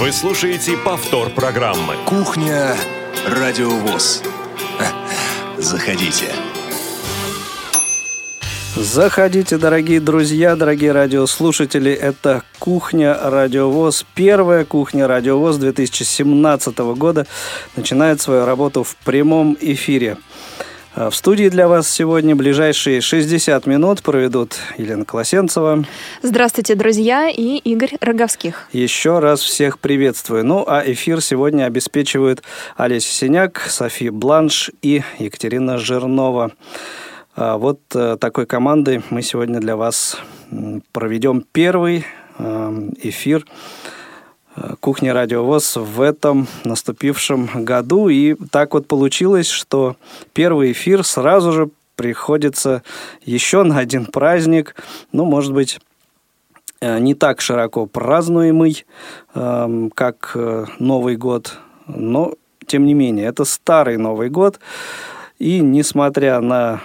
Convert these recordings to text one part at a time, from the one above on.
Вы слушаете повтор программы. Кухня Радиовоз. Заходите. Заходите, дорогие друзья, дорогие радиослушатели. Это «Кухня Радиовоз». Первая «Кухня Радиовоз» 2017 года начинает свою работу в прямом эфире. А в студии для вас сегодня ближайшие 60 минут проведут Елена Колосенцева. Здравствуйте, друзья, и Игорь Роговских. Еще раз всех приветствую. Ну, а эфир сегодня обеспечивают Олеся Синяк, София Бланш и Екатерина Жирнова. А вот э, такой командой мы сегодня для вас проведем первый э, эфир э, кухни Радиовоз в этом наступившем году. И так вот получилось, что первый эфир сразу же приходится еще на один праздник. Ну, может быть, не так широко празднуемый, как Новый год, но тем не менее, это старый Новый год. И несмотря на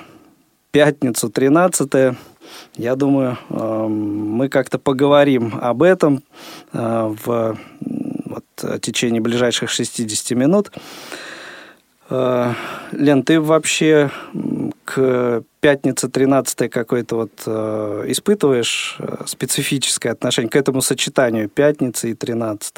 пятницу 13 я думаю, эм, мы как-то поговорим об этом э, в вот, течение ближайших 60 минут. Э, Лен, ты вообще к пятнице 13 какое-то вот э, испытываешь специфическое отношение к этому сочетанию пятницы и 13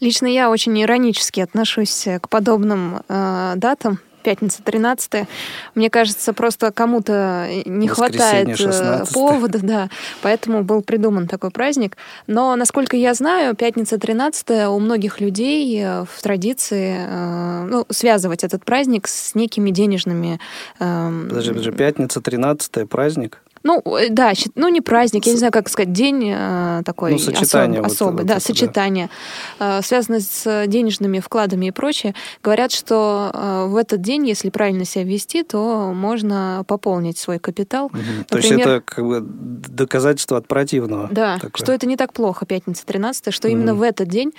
Лично я очень иронически отношусь к подобным э, датам, пятница 13 Мне кажется, просто кому-то не хватает 16 э, повода, да, поэтому был придуман такой праздник. Но, насколько я знаю, пятница 13 у многих людей э, в традиции э, ну, связывать этот праздник с некими денежными... Эм, подожди, подожди, пятница 13 праздник? Ну, э, да, ну не праздник, я не знаю, как сказать, день э, такой ну, сочетание особ, вот, особый, вот да, это, сочетание, да. Э, связанное с денежными вкладами и прочее. Говорят, что э, в этот день, если правильно себя вести, то можно пополнить свой капитал. Угу. Например, то есть это как бы доказательство от противного. Да, такое. что это не так плохо, пятница 13 что угу. именно в этот день,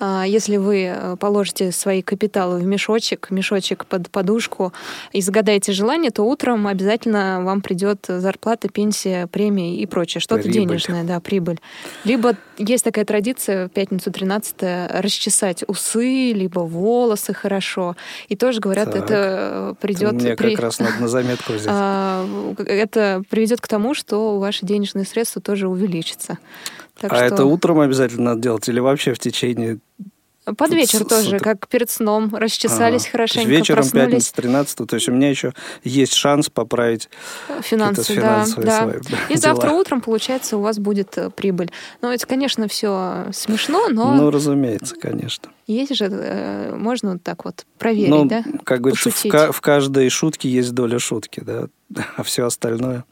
э, если вы э, положите свои капиталы в мешочек, мешочек под подушку и загадаете желание, то утром обязательно вам придет зарплата зарплата, пенсия, премии и прочее. Что-то прибыль. денежное, да, прибыль. Либо есть такая традиция в пятницу 13 расчесать усы, либо волосы хорошо. И тоже говорят, так. это придет... Мне при... как раз надо на заметку взять. А, это приведет к тому, что ваши денежные средства тоже увеличатся. Так а что... это утром обязательно надо делать или вообще в течение под вечер с, тоже, с... как перед сном, расчесались ага. хорошенько, Вечером проснулись. пятница 13 то есть у меня еще есть шанс поправить финансы, да, да. Свои, И дела. завтра утром, получается, у вас будет э, прибыль. Ну, это, конечно, все смешно, но... Ну, разумеется, конечно. Есть же, э, можно вот так вот проверить, ну, да? как говорится, в, в каждой шутке есть доля шутки, да, а все остальное...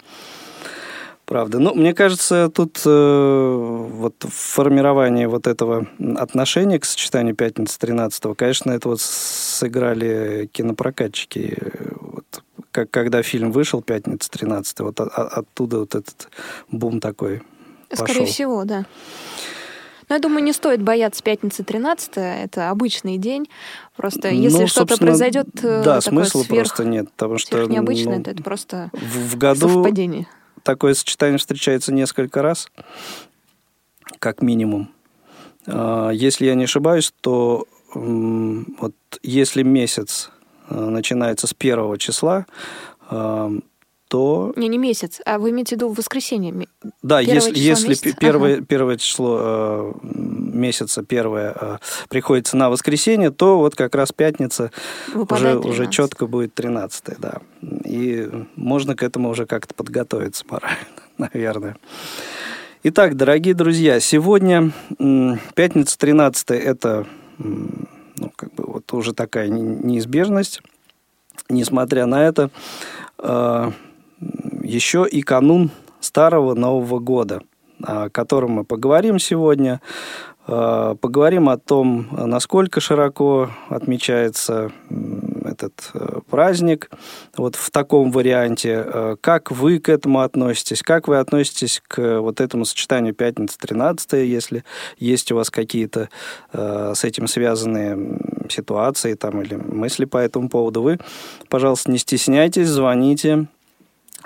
Правда. Ну, мне кажется, тут э, вот формирование вот этого отношения к сочетанию пятницы 13 конечно, это вот сыграли кинопрокатчики. Вот, как, когда фильм вышел «Пятница 13 вот от, оттуда вот этот бум такой Скорее пошел. всего, да. Но я думаю, не стоит бояться пятницы 13 это обычный день. Просто ну, если ну, что-то произойдет э, да, смысла сверх, просто нет, потому что необычное, ну, то это просто в, в году совпадение такое сочетание встречается несколько раз, как минимум. А, если я не ошибаюсь, то вот если месяц а, начинается с первого числа, а, то... Не, не месяц, а вы имеете в виду воскресенье? Да, если, если первое, ага. первое число месяца, первое, приходится на воскресенье, то вот как раз пятница уже, уже четко будет 13 да. И можно к этому уже как-то подготовиться морально, наверное. Итак, дорогие друзья, сегодня пятница 13 это ну, как бы вот уже такая неизбежность. Несмотря на это, э, еще и канун Старого Нового года, о котором мы поговорим сегодня. Э, поговорим о том, насколько широко отмечается этот э, праздник вот в таком варианте. Э, как вы к этому относитесь? Как вы относитесь к вот этому сочетанию пятница 13 если есть у вас какие-то с этим связанные ситуации там, или мысли по этому поводу? Вы, пожалуйста, не стесняйтесь, звоните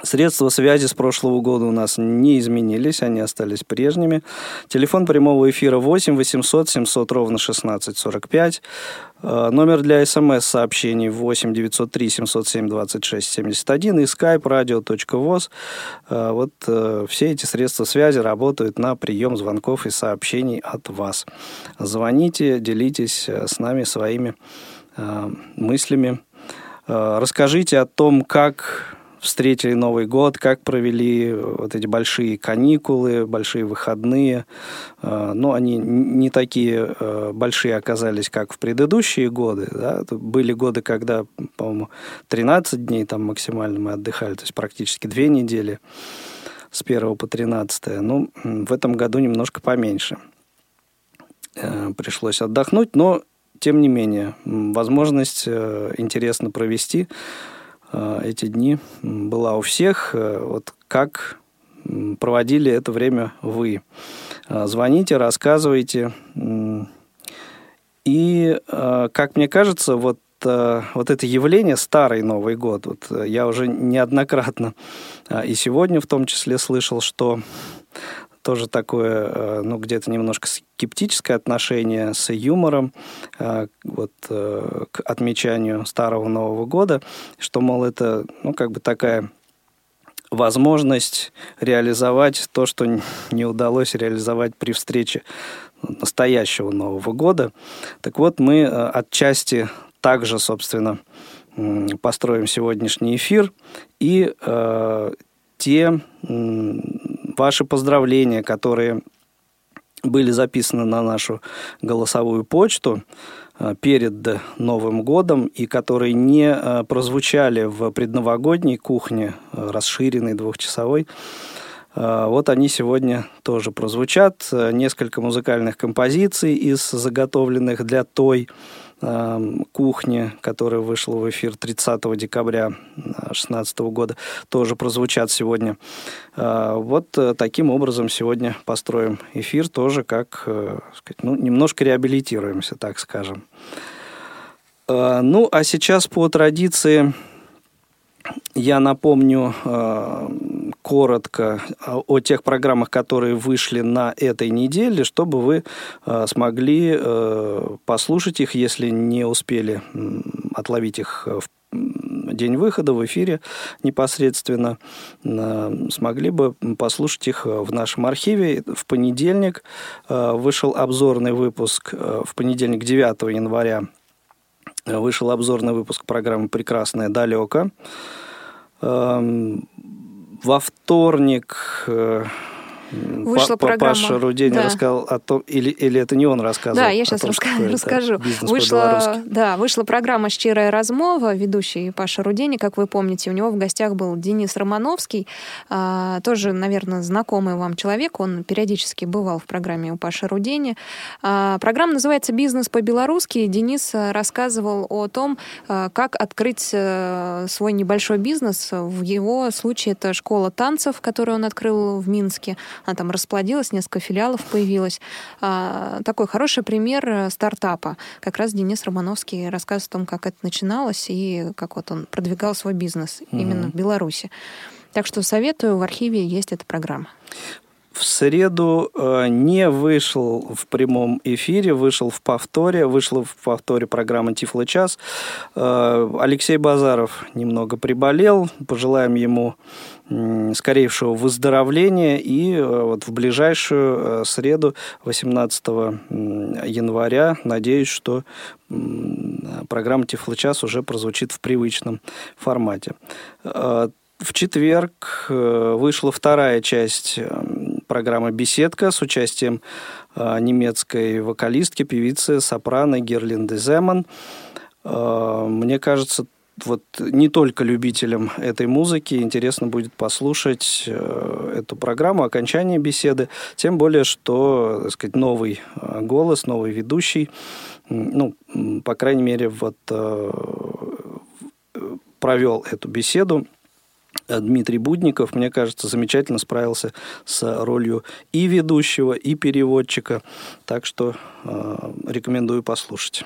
Средства связи с прошлого года у нас не изменились, они остались прежними. Телефон прямого эфира 8 800 700 ровно 16 45. Номер для смс-сообщений 8 903 707 26 71 и skype radio.voz. Э, вот э, все эти средства связи работают на прием звонков и сообщений от вас. Звоните, делитесь э, с нами своими мыслями. Расскажите о том, как встретили Новый год, как провели вот эти большие каникулы, большие выходные. А, Но ну, они не такие а, большие оказались, как в предыдущие годы. Да? Были годы, когда, по-моему, 13 дней там максимально мы отдыхали, то есть практически две недели с 1 по 13. Ну, в этом году немножко поменьше. Э, пришлось отдохнуть, но тем не менее, возможность э, интересно провести Э, эти дни была у всех. Э, вот как проводили это время вы? Э, звоните, рассказывайте. И, как мне кажется, вот вот это явление старый Новый год, вот я уже неоднократно и сегодня в том числе слышал, что тоже такое, э, ну, где-то немножко скептическое отношение с юмором э, вот, э, к отмечанию Старого Нового года, что, мол, это, ну, как бы такая возможность реализовать то, что не удалось реализовать при встрече настоящего Нового года. Так вот, мы отчасти также, собственно, построим сегодняшний эфир. И те ваши поздравления, которые были записаны на нашу голосовую почту э, перед Новым годом и которые не э, прозвучали в предновогодней кухне, э, расширенной двухчасовой, вот они сегодня тоже прозвучат. Несколько музыкальных композиций из заготовленных для той кухни, которая вышла в эфир 30 декабря 2016 года, тоже прозвучат сегодня. А, вот э, таким образом сегодня построим эфир, тоже как, э, сказать, ну, немножко реабилитируемся, так скажем. Ну, а сейчас по традиции я напомню э, коротко о тех программах, которые вышли на этой неделе, чтобы вы э, смогли э, послушать их, если не успели отловить их в день выхода в эфире непосредственно, смогли бы послушать их в нашем архиве. В понедельник вышел обзорный выпуск, в понедельник 9 января вышел обзорный выпуск программы «Прекрасное далеко». Во вторник э, Вышла П программа. Паша Рудень да. рассказал о том, или, или это не он рассказывал? Да, я сейчас том, раска- расскажу. Вышла, да, вышла программа «Щирая размова», ведущий Паша Рудени, как вы помните. У него в гостях был Денис Романовский, а, тоже, наверное, знакомый вам человек. Он периодически бывал в программе у Паши Рудени. А, программа называется «Бизнес по-белорусски». Денис рассказывал о том, а, как открыть а, свой небольшой бизнес. В его случае это школа танцев, которую он открыл в Минске. Она там расплодилась, несколько филиалов появилось. А, такой хороший пример э, стартапа. Как раз Денис Романовский рассказывает о том, как это начиналось и как вот он продвигал свой бизнес угу. именно в Беларуси. Так что советую, в архиве есть эта программа в среду э, не вышел в прямом эфире, вышел в повторе, вышла в повторе программа «Тифло час». Э, Алексей Базаров немного приболел, пожелаем ему скорейшего выздоровления и э, вот в ближайшую среду 18 января надеюсь, что программа «Тифло-час» уже прозвучит в привычном формате. В четверг вышла вторая часть программа «Беседка» с участием э, немецкой вокалистки, певицы, сопрано Герлинды Земан. Э, мне кажется, вот не только любителям этой музыки интересно будет послушать э, эту программу, окончание беседы, тем более, что, так сказать, новый голос, новый ведущий, ну, по крайней мере, вот провел эту беседу Дмитрий Будников, мне кажется, замечательно справился с ролью и ведущего, и переводчика. Так что э, рекомендую послушать.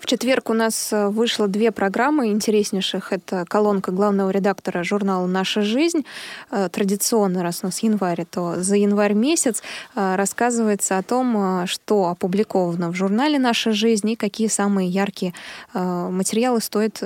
В четверг у нас э, вышло две программы интереснейших. Это колонка главного редактора журнала «Наша жизнь». Э, традиционно, раз у нас январь, то за январь месяц э, рассказывается о том, что опубликовано в журнале «Наша жизнь» и какие самые яркие материалы стоит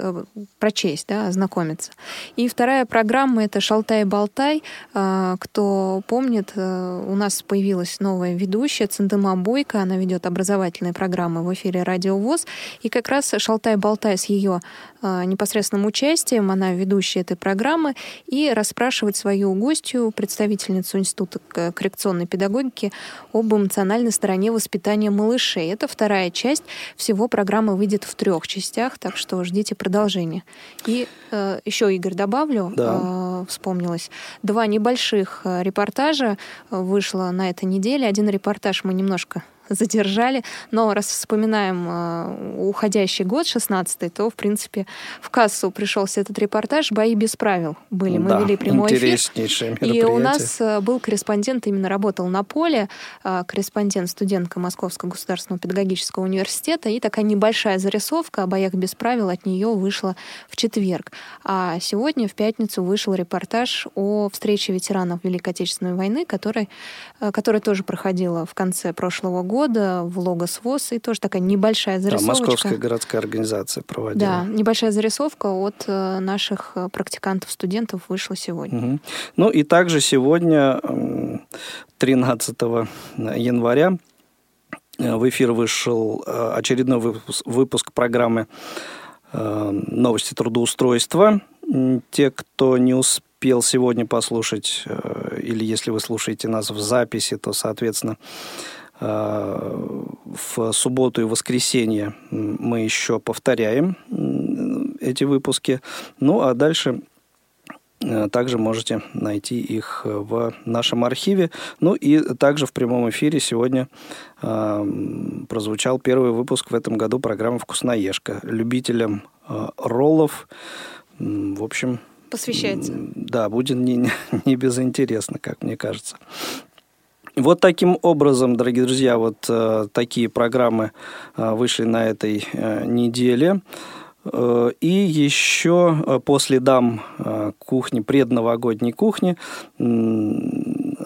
прочесть, да, ознакомиться. И вторая программа — это «Шалтай-болтай». Кто помнит, у нас появилась новая ведущая Цендыма Бойко. Она ведет образовательные программы в эфире «Радио ВОЗ». И как раз шалтай-болтай с ее э, непосредственным участием, она ведущая этой программы, и расспрашивает свою гостью, представительницу Института коррекционной педагогики, об эмоциональной стороне воспитания малышей. Это вторая часть. Всего программа выйдет в трех частях, так что ждите продолжения. И э, еще, Игорь, добавлю, да. э, вспомнилось, два небольших э, репортажа вышло на этой неделе. Один репортаж мы немножко задержали. Но раз вспоминаем э, уходящий год, 16-й, то, в принципе, в кассу пришелся этот репортаж «Бои без правил» были. Мы да, вели прямой эфир. И у нас э, был корреспондент, именно работал на поле, э, корреспондент, студентка Московского государственного педагогического университета, и такая небольшая зарисовка о боях без правил от нее вышла в четверг. А сегодня, в пятницу, вышел репортаж о встрече ветеранов Великой Отечественной войны, который, которая тоже проходила в конце прошлого года года в Логос ВОЗ, и тоже такая небольшая зарисовка. Да, Московская городская организация проводила. Да, небольшая зарисовка от э, наших э, практикантов-студентов вышла сегодня. Угу. Ну и также сегодня, 13 января, э, в эфир вышел очередной выпуск, выпуск программы «Новости трудоустройства». Те, кто не успел сегодня послушать, или если вы слушаете нас в записи, то, соответственно, в субботу и воскресенье мы еще повторяем эти выпуски. Ну, а дальше э, также можете найти их в нашем архиве. Ну и также в прямом эфире сегодня э, прозвучал первый выпуск в этом году программы «Вкусноежка». Любителям э, роллов, в общем... Посвящается. Да, будет не, не безинтересно, как мне кажется. Вот таким образом, дорогие друзья, вот э, такие программы э, вышли на этой э, неделе. Э, и еще э, по следам э, кухни, предновогодней кухни,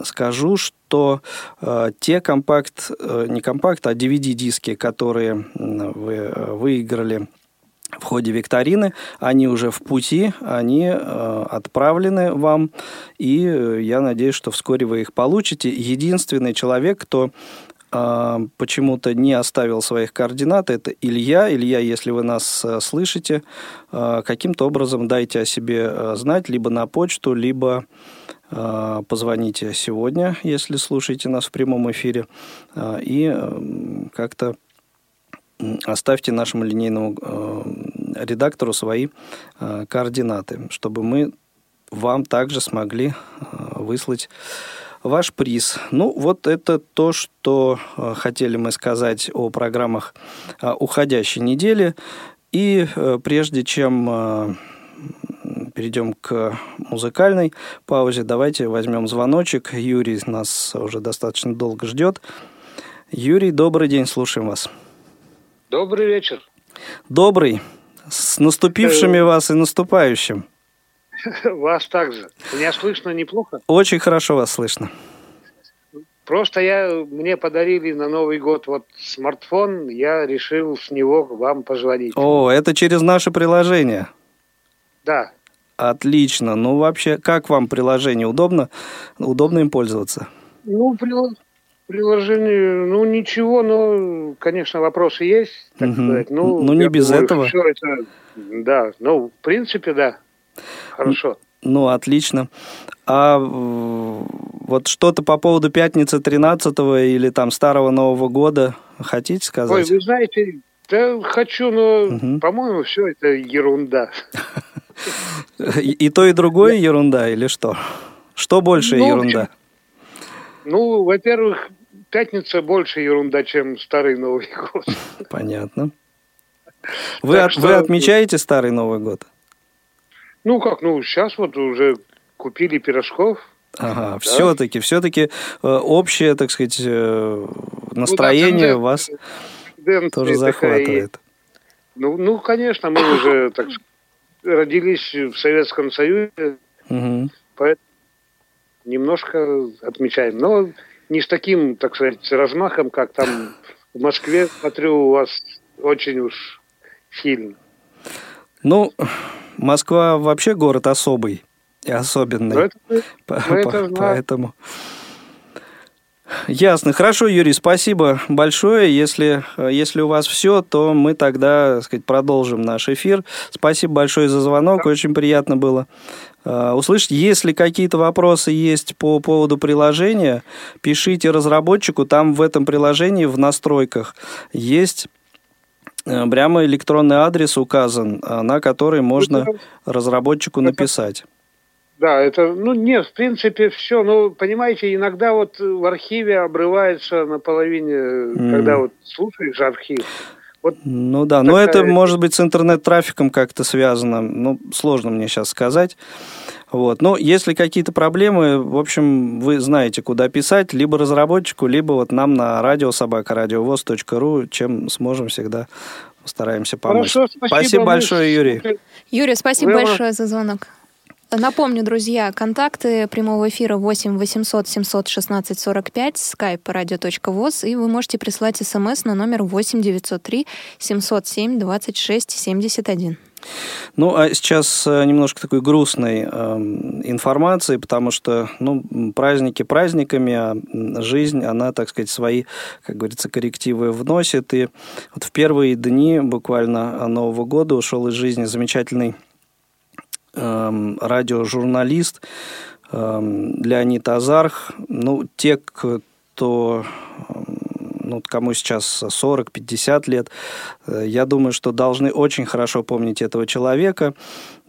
скажу, что те компакт, не компакт, а DVD-диски, которые вы выиграли в ходе викторины. Они уже в пути, они э, отправлены вам, и э, я надеюсь, что вскоре вы их получите. Единственный человек, кто э, почему-то не оставил своих координат, это Илья. Илья, если вы нас слышите, каким-то образом дайте о себе знать, либо на почту, либо позвоните сегодня, если слушаете нас в прямом эфире, и как-то оставьте нашему линейному э, редактору свои э, координаты, чтобы мы вам также смогли э, выслать ваш приз. Ну, вот это то, что хотели мы сказать о программах уходящей недели. И прежде чем перейдем к музыкальной паузе, давайте возьмем звоночек. Юрий нас уже достаточно долго ждет. Юрий, добрый день, слушаем вас. Добрый вечер. Добрый. С наступившими э, вас и наступающим. Вас также. Меня слышно неплохо? Очень хорошо вас слышно. Просто я, мне подарили на Новый год вот смартфон, я решил с него вам позвонить. О, это через наше приложение? Да. Отлично. Ну, вообще, как вам приложение? Удобно? Удобно им пользоваться? Ну, Приложение, ну ничего, но, конечно, вопросы есть, так угу. сказать. Ну, ну не без думаю, этого. Все это, да, ну, в принципе, да, хорошо. Ну, отлично. А вот что-то по поводу пятницы 13 или там Старого Нового года хотите сказать? Ой, вы знаете, да хочу, но, угу. по-моему, все это ерунда. И то, и другое ерунда или что? Что больше ну, ерунда? Ну, во-первых, пятница больше ерунда, чем старый Новый год. Понятно. Вы, от, что... вы отмечаете старый Новый год? Ну как, ну сейчас вот уже купили пирожков. Ага, да? все-таки, все-таки э, общее, так сказать, э, настроение ну, да, вас тоже захватывает. Ну, ну, конечно, мы уже так родились в Советском Союзе, угу. поэтому немножко отмечаем. Но не с таким, так сказать, размахом, как там в Москве. Смотрю, у вас очень уж сильно. Ну, Москва вообще город особый и особенный. Ну, это, по, по, это поэтому... Ясно. Хорошо, Юрий, спасибо большое. Если, если у вас все, то мы тогда, так сказать, продолжим наш эфир. Спасибо большое за звонок. Очень приятно было э, услышать. Если какие-то вопросы есть по поводу приложения, пишите разработчику. Там в этом приложении, в настройках, есть э, прямо электронный адрес указан, э, на который можно разработчику написать. Да, это, ну, нет, в принципе, все. Ну, понимаете, иногда вот в архиве обрывается на половине, mm. когда вот слушаешь архив. Вот ну да, такая... но это может быть с интернет-трафиком как-то связано. Ну, сложно мне сейчас сказать. Вот. Но если какие-то проблемы, в общем, вы знаете, куда писать, либо разработчику, либо вот нам на радиособакарадиовоз.ру, чем сможем всегда стараемся помочь. Хорошо, спасибо, спасибо большое, Юрий. Юрий, спасибо вы... большое за звонок. Напомню, друзья, контакты прямого эфира 8 800 716 45, skype radio.voz, и вы можете прислать смс на номер 8 903 707 26 71. Ну, а сейчас э, немножко такой грустной э, информации, потому что, ну, праздники праздниками, а жизнь, она, так сказать, свои, как говорится, коррективы вносит. И вот в первые дни буквально Нового года ушел из жизни замечательный радиожурналист эм, Леонид Азарх. Ну, те, кто эм, ну, кому сейчас 40-50 лет, э, я думаю, что должны очень хорошо помнить этого человека.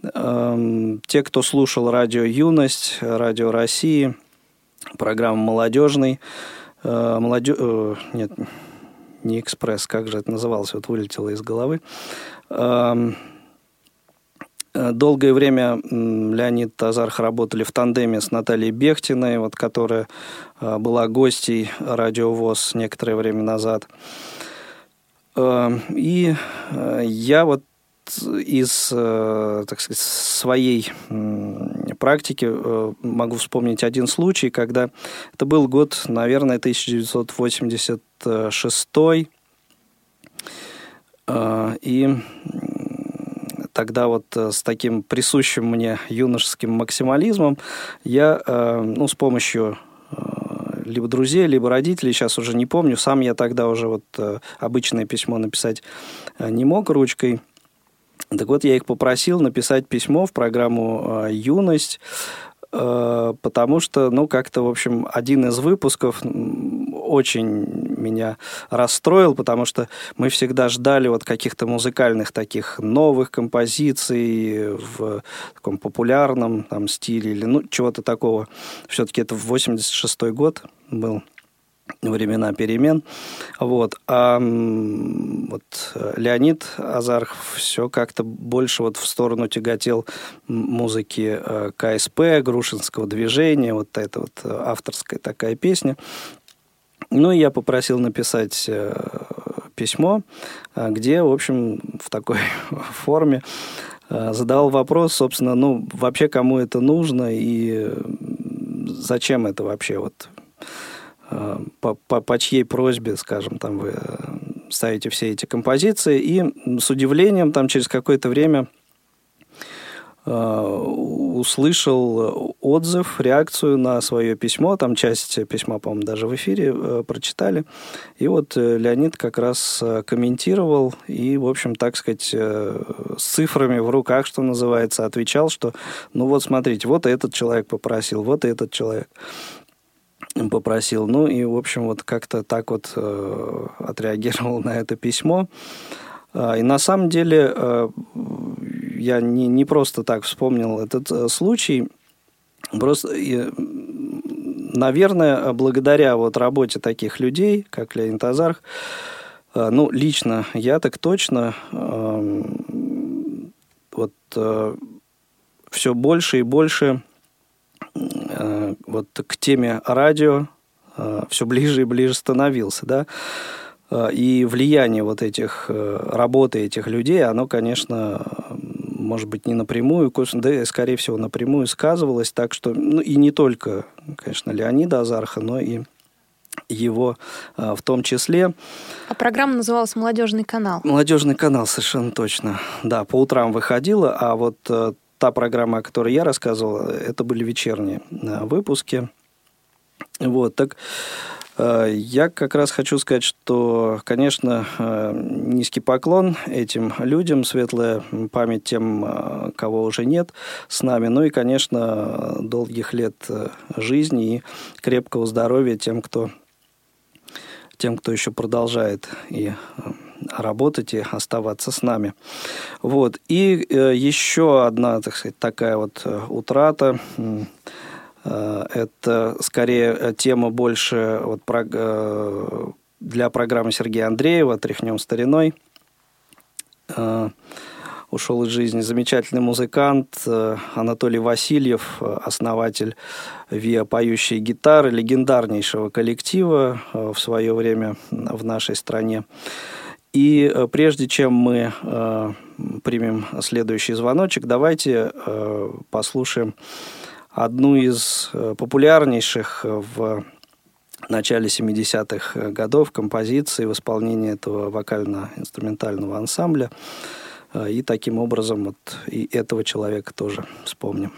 Те, кто слушал радио «Юность», радио России, программу «Молодежный», э, молодежь... Э, нет, не «Экспресс», как же это называлось, вот вылетело из головы. Э, долгое время Леонид Тазарх работали в тандеме с Натальей Бехтиной, вот, которая э, была гостей радиовоз некоторое время назад. Э, и я вот из, так сказать, своей практики могу вспомнить один случай, когда это был год, наверное, 1986 и тогда вот э, с таким присущим мне юношеским максимализмом я, э, ну, с помощью э, либо друзей, либо родителей, сейчас уже не помню, сам я тогда уже вот обычное письмо написать не мог ручкой. Так вот, я их попросил написать письмо в программу «Юность», потому что, ну, как-то, в общем, один из выпусков очень меня расстроил, потому что мы всегда ждали вот каких-то музыкальных таких новых композиций в таком популярном там стиле или ну чего-то такого. Все-таки это 86 год был времена перемен. Вот. А вот Леонид Азарх все как-то больше вот в сторону тяготел музыки э, КСП, Грушинского движения, вот эта вот авторская такая песня. Ну, я попросил написать э, письмо, э, где, в общем, в такой форме э, задал вопрос, собственно, ну, вообще кому это нужно и зачем это вообще вот по, по, по чьей просьбе, скажем, там вы ставите все эти композиции. И с удивлением там через какое-то время услышал отзыв, реакцию на свое письмо. Там часть письма, по-моему, даже в эфире э, прочитали. И вот э, Леонид как раз комментировал и, в общем, так сказать, с цифрами в руках, что называется, отвечал, что, ну вот смотрите, вот этот человек попросил, вот этот человек попросил. Ну и, в общем, вот как-то так вот э, отреагировал на это письмо. И на самом деле э, я не, не просто так вспомнил этот э, случай. Просто, наверное, благодаря вот работе таких людей, как Леонид Азарх, э, ну, лично я так точно эм, вот все больше и больше вот к теме радио все ближе и ближе становился, да. И влияние вот этих работы этих людей, оно, конечно, может быть, не напрямую, да, скорее всего, напрямую сказывалось, так что, ну, и не только, конечно, Леонида Азарха, но и его в том числе. А программа называлась «Молодежный канал». «Молодежный канал», совершенно точно. Да, по утрам выходила, а вот та программа, о которой я рассказывал, это были вечерние выпуски. Вот, так э, я как раз хочу сказать, что, конечно, э, низкий поклон этим людям, светлая память тем, э, кого уже нет с нами, ну и, конечно, долгих лет жизни и крепкого здоровья тем, кто, тем, кто еще продолжает и работать и оставаться с нами. Вот. И еще одна, так сказать, такая вот утрата Э, это скорее э, тема больше вот про, э, для программы Сергея Андреева «Тряхнем стариной». Ушел из жизни замечательный музыкант Анатолий Васильев, основатель ВИА «Поющие гитары», легендарнейшего коллектива в свое время в нашей стране. И прежде чем мы примем следующий звоночек, давайте послушаем одну из э, популярнейших в начале 70-х годов композиций в исполнении этого вокально-инструментального ансамбля. Э, и таким образом вот и этого человека тоже вспомним.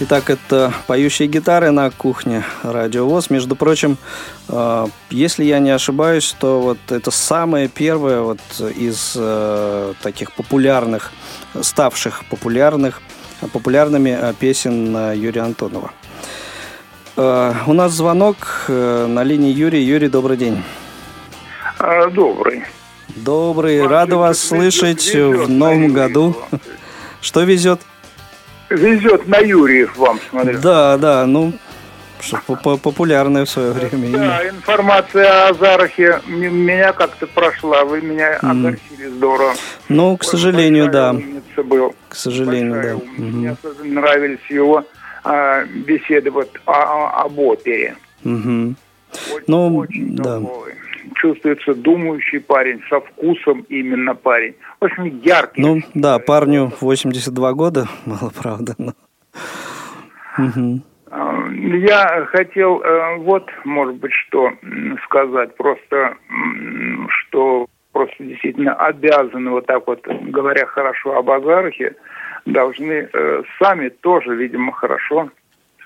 Итак, это поющие гитары на кухне Радиовоз. Между прочим, э, если я не ошибаюсь, то вот это самое первое вот из э, таких популярных, ставших популярных популярными песен Юрия Антонова. У нас звонок на линии Юрий. Юрий, добрый день. Добрый. Добрый. Рада вас слышать в новом году. Что везет? Везет на Юрьев вам, смотрю. Да, да, ну, популярное в свое время Да, информация о Зарахе меня как-то прошла, вы меня огорчили здорово. Ну, к сожалению, да. Был. К сожалению, да. Мне особенно нравились его а, беседы вот о, об опере. Угу. Очень, ну, очень да. Такой чувствуется думающий парень, со вкусом именно парень. В общем, яркий. Ну, да, парню 82 года, мало правда, но... Угу. Я хотел э, вот, может быть, что сказать. Просто, что просто действительно обязаны, вот так вот, говоря хорошо об Азарахе, должны э, сами тоже, видимо, хорошо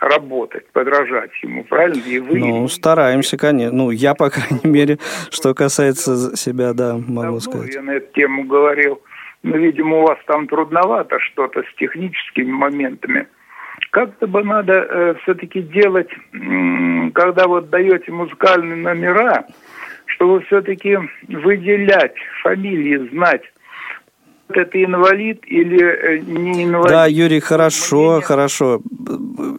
работать, подражать ему, правильно? И вы, ну, стараемся, конечно. Ну, я, по крайней мере, что касается себя, да, могу Давно сказать. я на эту тему говорил. Но, видимо, у вас там трудновато что-то с техническими моментами. Как-то бы надо э, все-таки делать, э, когда вот даете музыкальные номера, чтобы все-таки выделять фамилии, знать, это инвалид или э, не инвалид. Да, Юрий, хорошо, хорошо.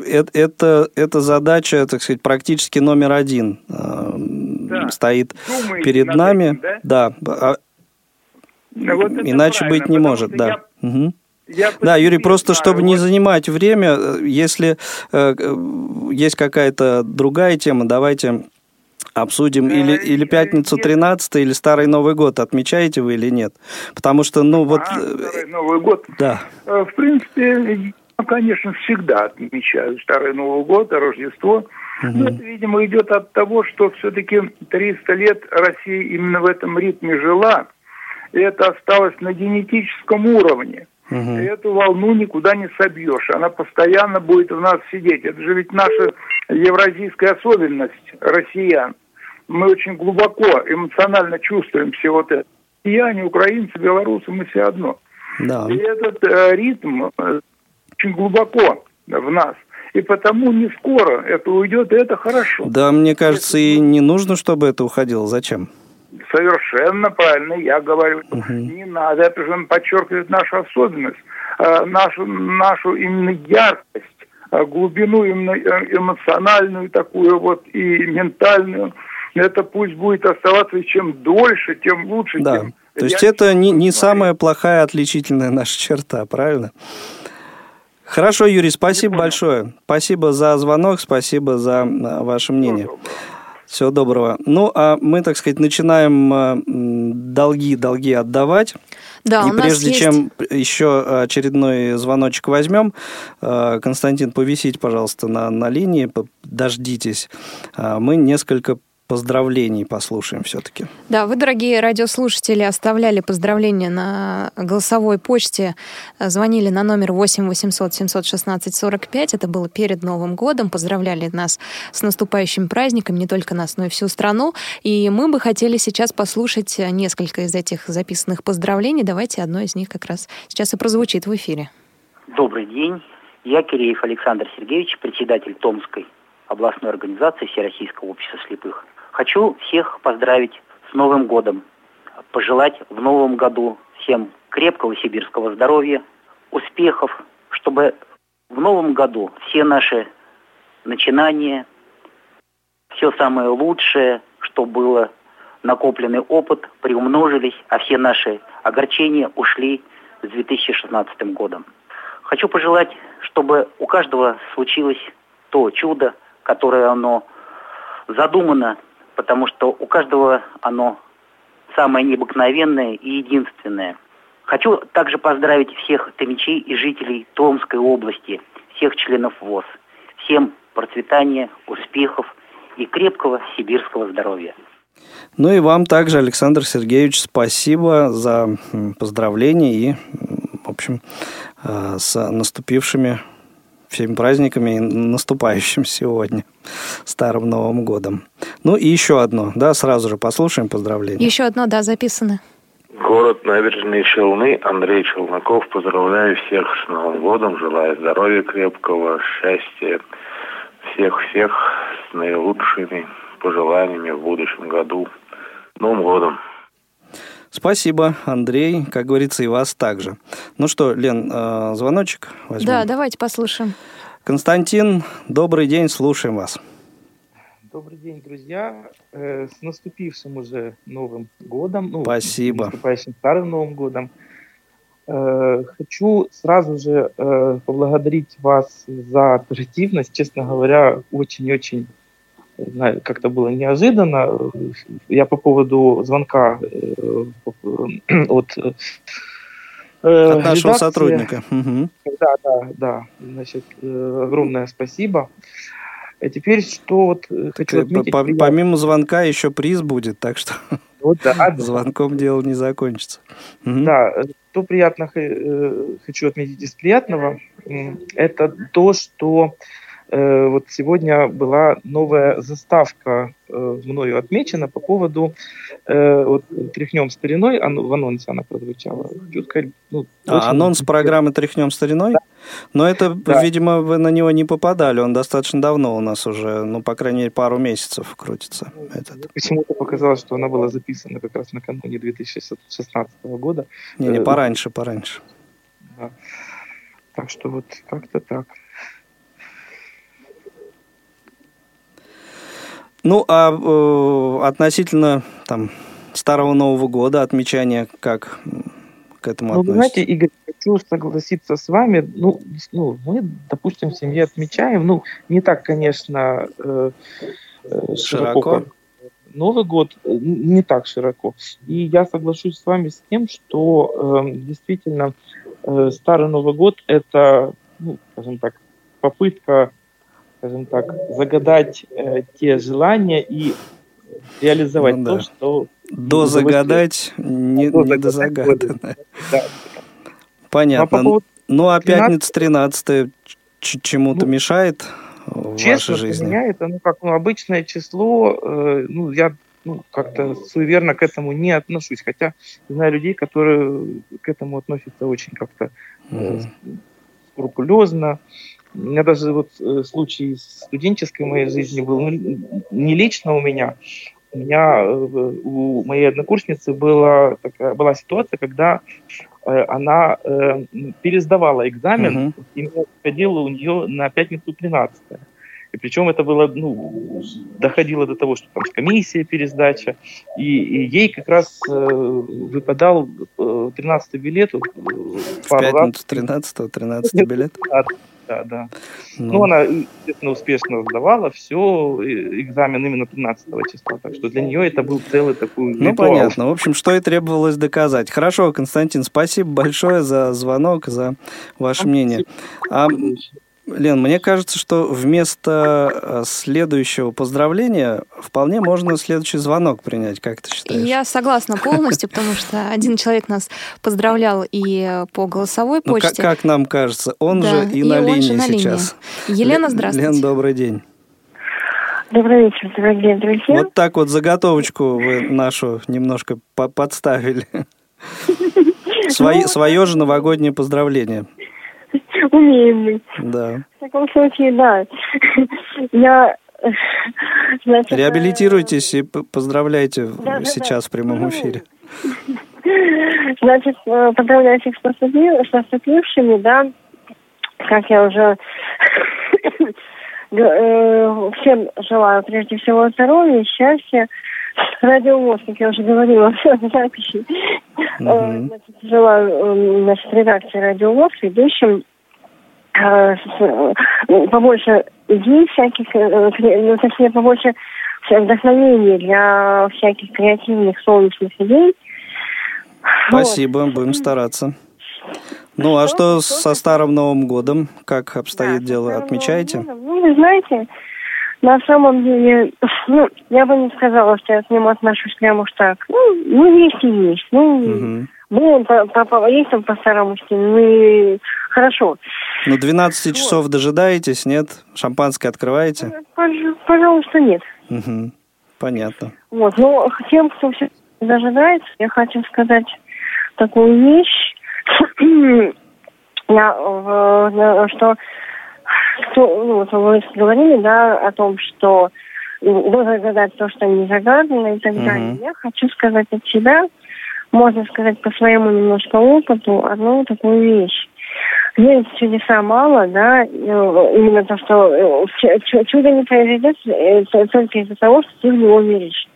Это, это, это задача, так сказать, практически номер один э, да. стоит Думаете перед нами. Этим, да? да. А ну, вот Иначе быть не может, да. Я... Угу. Я да, Юрий, просто знаю, чтобы вот... не занимать время, э, если э, есть какая-то другая тема, давайте обсудим или, или пятницу 13 или Старый Новый год. Отмечаете вы или нет? Потому что, ну вот... А, Старый Новый год? Да. Э, в принципе, я, конечно, всегда отмечаю Старый Новый год, Рождество. Угу. Но это, видимо, идет от того, что все-таки 300 лет Россия именно в этом ритме жила. И это осталось на генетическом уровне. Угу. И эту волну никуда не собьешь. Она постоянно будет в нас сидеть. Это же ведь наша евразийская особенность россиян. Мы очень глубоко эмоционально чувствуем все вот это. Россияне, украинцы, белорусы, мы все одно. Да. И этот э, ритм э, очень глубоко в нас. И потому не скоро это уйдет, и это хорошо. Да, мне кажется, и не нужно, чтобы это уходило. Зачем? Совершенно правильно, я говорю, угу. не надо, это же подчеркивает нашу особенность, э, нашу, нашу именно яркость, э, глубину именно э, эмоциональную такую вот и ментальную. Это пусть будет оставаться, чем дольше, тем лучше. Да, тем то есть это не, не самая плохая отличительная наша черта, правильно? Хорошо, Юрий, спасибо большое. Спасибо за звонок, спасибо за ваше мнение. Всего доброго. Ну, а мы, так сказать, начинаем э, долги, долги отдавать. Да, И прежде есть... чем еще очередной звоночек возьмем, э, Константин, повисите, пожалуйста, на, на линии, дождитесь. Мы несколько поздравлений послушаем все-таки. Да, вы, дорогие радиослушатели, оставляли поздравления на голосовой почте, звонили на номер 8 800 716 45, это было перед Новым годом, поздравляли нас с наступающим праздником, не только нас, но и всю страну, и мы бы хотели сейчас послушать несколько из этих записанных поздравлений, давайте одно из них как раз сейчас и прозвучит в эфире. Добрый день, я Киреев Александр Сергеевич, председатель Томской областной организации Всероссийского общества слепых. Хочу всех поздравить с Новым годом, пожелать в новом году всем крепкого сибирского здоровья, успехов, чтобы в новом году все наши начинания, все самое лучшее, что было, накопленный опыт, приумножились, а все наши огорчения ушли с 2016 годом. Хочу пожелать, чтобы у каждого случилось то чудо, которое оно задумано потому что у каждого оно самое необыкновенное и единственное. Хочу также поздравить всех томичей и жителей Томской области, всех членов ВОЗ. Всем процветания, успехов и крепкого сибирского здоровья. Ну и вам также, Александр Сергеевич, спасибо за поздравления и, в общем, э, с наступившими всеми праздниками и наступающим сегодня, Старым Новым Годом. Ну и еще одно, да, сразу же послушаем поздравления. Еще одно, да, записано. Город Набережные Челны, Андрей Челноков. Поздравляю всех с Новым годом. Желаю здоровья крепкого, счастья. Всех-всех с наилучшими пожеланиями в будущем году. Новым годом! Спасибо, Андрей. Как говорится, и вас также. Ну что, Лен, э, звоночек возьмем? Да, давайте послушаем. Константин, добрый день, слушаем вас. Добрый день, друзья. Э, с наступившим уже Новым годом. Ну, Спасибо. С наступающим Старым Новым годом. Э, хочу сразу же поблагодарить вас за оперативность. Честно говоря, очень-очень как-то было неожиданно. Я по поводу звонка от от нашего редакции. сотрудника. Да, да, да. Значит, огромное спасибо. А теперь что вот э, хочу отметить... По, помимо звонка еще приз будет, так что вот, да, звонком дело не закончится. Да, что приятно э, хочу отметить из приятного, это то, что Э, вот сегодня была новая заставка э, мною отмечена по поводу э, вот тряхнем стариной, в анонсе она прозвучала. Сказать, ну, а, анонс программы Тряхнем стариной? Да. Но это, да. видимо, вы на него не попадали. Он достаточно давно у нас уже, ну, по крайней мере, пару месяцев крутится. Этот. Почему-то показалось, что она была записана как раз накануне 2016 года. Не, не, пораньше, пораньше. Да. Так что вот как-то так. Ну, а э, относительно там Старого Нового года, отмечания, как к этому ну, относитесь? знаете, Игорь, хочу согласиться с вами. Ну, ну, мы, допустим, в семье отмечаем, ну, не так, конечно, э, э широко. широко. Новый год э, не так широко. И я соглашусь с вами с тем, что э, действительно э, Старый Новый год – это, ну, скажем так, попытка скажем так, загадать э, те желания и реализовать ну, да. то, что... До загадать, не, до не до загадать. Да. Понятно. А ну, а пятница 13 чему-то ну, мешает в честно, вашей жизни? меня это, ну, как ну, обычное число, э, ну, я ну, как-то суеверно к этому не отношусь. Хотя знаю людей, которые к этому относятся очень как-то э, скрупулезно. У меня даже вот э, случай студенческой моей жизни был, ну, не лично у меня, у меня, э, у моей однокурсницы была, такая, была ситуация, когда э, она э, пересдавала экзамен, uh-huh. и приходила у нее на пятницу 13 и причем это было, ну, доходило до того, что там комиссия пересдача, и, и ей как раз э, выпадал э, 13 билет. В пятницу 13 13 билет? Да, да. Ну. ну, она, естественно, успешно сдавала все, экзамен именно 13 числа. Так что для нее это был целый такой Ну, ритуал. понятно. В общем, что и требовалось доказать. Хорошо, Константин, спасибо большое за звонок, за ваше мнение. А Лен, мне кажется, что вместо э, следующего поздравления вполне можно следующий звонок принять. Как ты считаешь? Я согласна полностью, потому что один человек нас поздравлял и по голосовой почте. Ну, как, как нам кажется, он да, же и, и на линии на сейчас. Линии. Елена, здравствуйте. Лен, добрый день. Добрый вечер, дорогие друзья. Вот так вот заготовочку вы нашу немножко подставили. Ну, свое же новогоднее поздравление. Умеем мы. Да. В таком случае, да. Я Значит, Реабилитируйтесь и поздравляйте да, сейчас да, в прямом эфире. Значит, э, поздравляю всех с, наступив... с наступившими, да. Как я уже э, всем желаю прежде всего здоровья, счастья, радиовоз, как я уже говорила в записи. Mm-hmm. Значит, желаю значит, редакции радиовоз, ведущим Э, э, побольше идей всяких, э, ну, точнее, побольше вдохновения для всяких креативных солнечных идей. Спасибо, вот. будем стараться. Ну, а что со Старым Новым годом? Как обстоит да, дело? Отмечаете? Ну, вы знаете, на самом деле, ну, я бы не сказала, что я к нему отношусь прямо уж так. Ну, ну есть и есть. Ну, угу. мы по, по, по, есть там по-старому стилю, мы хорошо. Ну, 12 часов вот. дожидаетесь, нет? Шампанское открываете? Пожалуйста, нет. Угу. Понятно. Вот, но тем, кто все дожидается, я хочу сказать такую вещь, я, что кто, ну, вот вы говорили, да, о том, что нужно загадать то, что не загадано и так далее. Я хочу сказать от себя, можно сказать по своему немножко опыту, одну такую вещь. Верить в чудеса мало, да, именно то, что э, чудо не произойдет э, только из-за того, что ты в него веришь.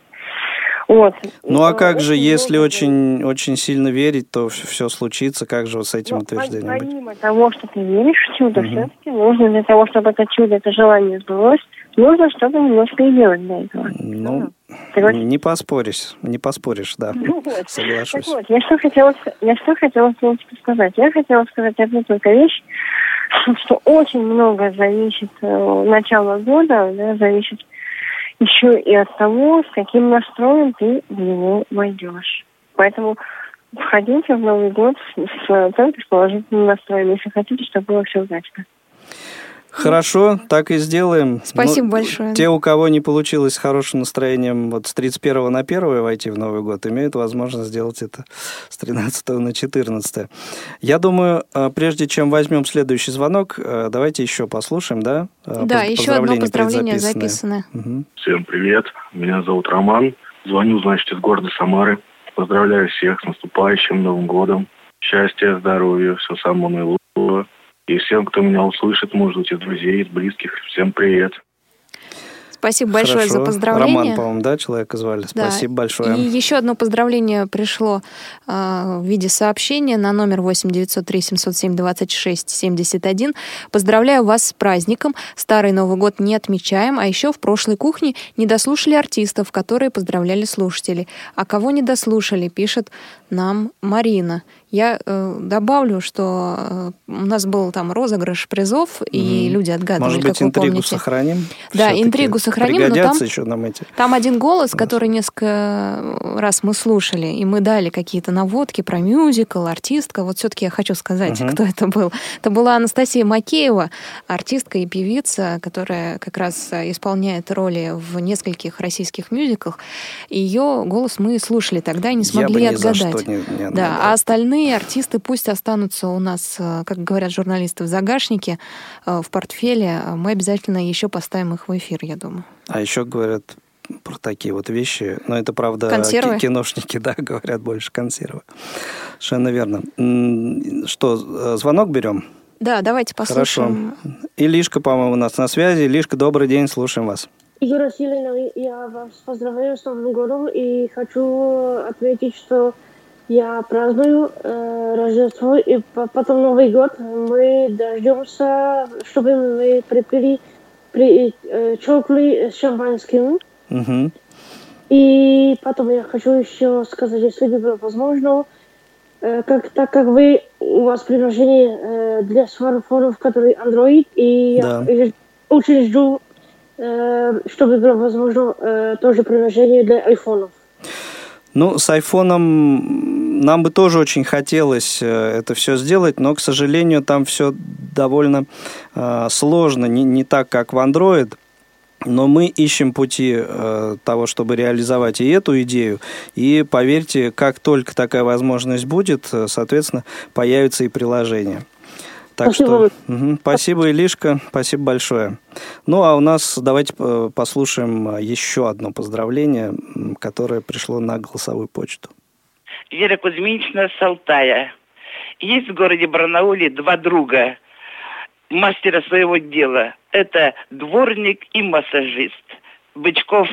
Вот. Ну а как же, если очень, очень сильно верить, то все случится, как же вот с этим Но утверждением помимо быть? того, что ты веришь в чудо, угу. все-таки нужно для того, чтобы это чудо, это желание сбылось, нужно что-то немножко и делать для этого. Ну, Согласен? не поспоришь, не поспоришь, да, ну, вот. соглашусь. Так вот, я что хотела, я что хотела сказать? Я хотела сказать одну только вещь, что очень много зависит э, начало года, да, зависит еще и от того, с каким настроем ты в него войдешь. Поэтому входите в Новый год с, с только с положительным настроем, если хотите, чтобы было все удачно. Хорошо, так и сделаем. Спасибо ну, большое. Те, у кого не получилось с хорошим настроением вот с 31 на 1 войти в Новый год, имеют возможность сделать это с 13 на 14. Я думаю, а, прежде чем возьмем следующий звонок, а, давайте еще послушаем, да? А, да, еще одно поздравление записано. Угу. Всем привет, меня зовут Роман, звоню, значит, из города Самары. Поздравляю всех с наступающим Новым годом. Счастья, здоровья, всего самого наилучшего и всем, кто меня услышит, может быть, из друзей, из близких, всем привет. Спасибо большое Хорошо. за поздравление. Роман, по-моему, да, человека звали. Да. Спасибо большое. И еще одно поздравление пришло э, в виде сообщения на номер 8 903 707 26 71. Поздравляю вас с праздником. Старый Новый год не отмечаем, а еще в прошлой кухне не дослушали артистов, которые поздравляли слушателей. А кого не дослушали, пишет нам Марина. Я э, добавлю, что э, у нас был там розыгрыш призов, и mm. люди отгадывали, Может быть, как интригу помните. сохраним? Да, интригу сохраним, но там, еще нам эти. там один голос, который несколько раз мы слушали, и мы дали какие-то наводки про мюзикл, артистка. Вот все-таки я хочу сказать, uh-huh. кто это был. Это была Анастасия Макеева, артистка и певица, которая как раз исполняет роли в нескольких российских мюзиклах. Ее голос мы слушали тогда и не смогли я бы ни отгадать. За что не, не да, а остальные артисты пусть останутся у нас, э, как говорят журналисты, в загашнике, э, в портфеле. Мы обязательно еще поставим их в эфир, я думаю. А еще говорят про такие вот вещи. Но это, правда, консервы? киношники, да, говорят больше консервы. Совершенно верно. Что, э, звонок берем? Да, давайте послушаем. Хорошо. И Лишка, по-моему, у нас на связи. Лишка, добрый день, слушаем вас. Юра Силина, я вас поздравляю с Новым годом и хочу отметить, что я праздную э, Рождество и потом Новый год. Мы дождемся, чтобы мы припили, при, э, чокли с шампанским. Угу. И потом я хочу еще сказать, если бы было возможно, э, как, так как вы, у вас приложение э, для смартфонов, который Android, и да. я очень жду, э, чтобы было возможно э, тоже приложение для айфонов. Ну, с айфоном нам бы тоже очень хотелось э, это все сделать, но, к сожалению, там все довольно э, сложно, не, не так, как в Android. Но мы ищем пути э, того, чтобы реализовать и эту идею. И поверьте, как только такая возможность будет, э, соответственно, появится и приложение. Так спасибо. что угу, спасибо, Илишка, спасибо большое. Ну, а у нас давайте послушаем еще одно поздравление, которое пришло на голосовую почту. Вера Кузьминична Салтая. Есть в городе Барнауле два друга, мастера своего дела. Это дворник и массажист. Бычков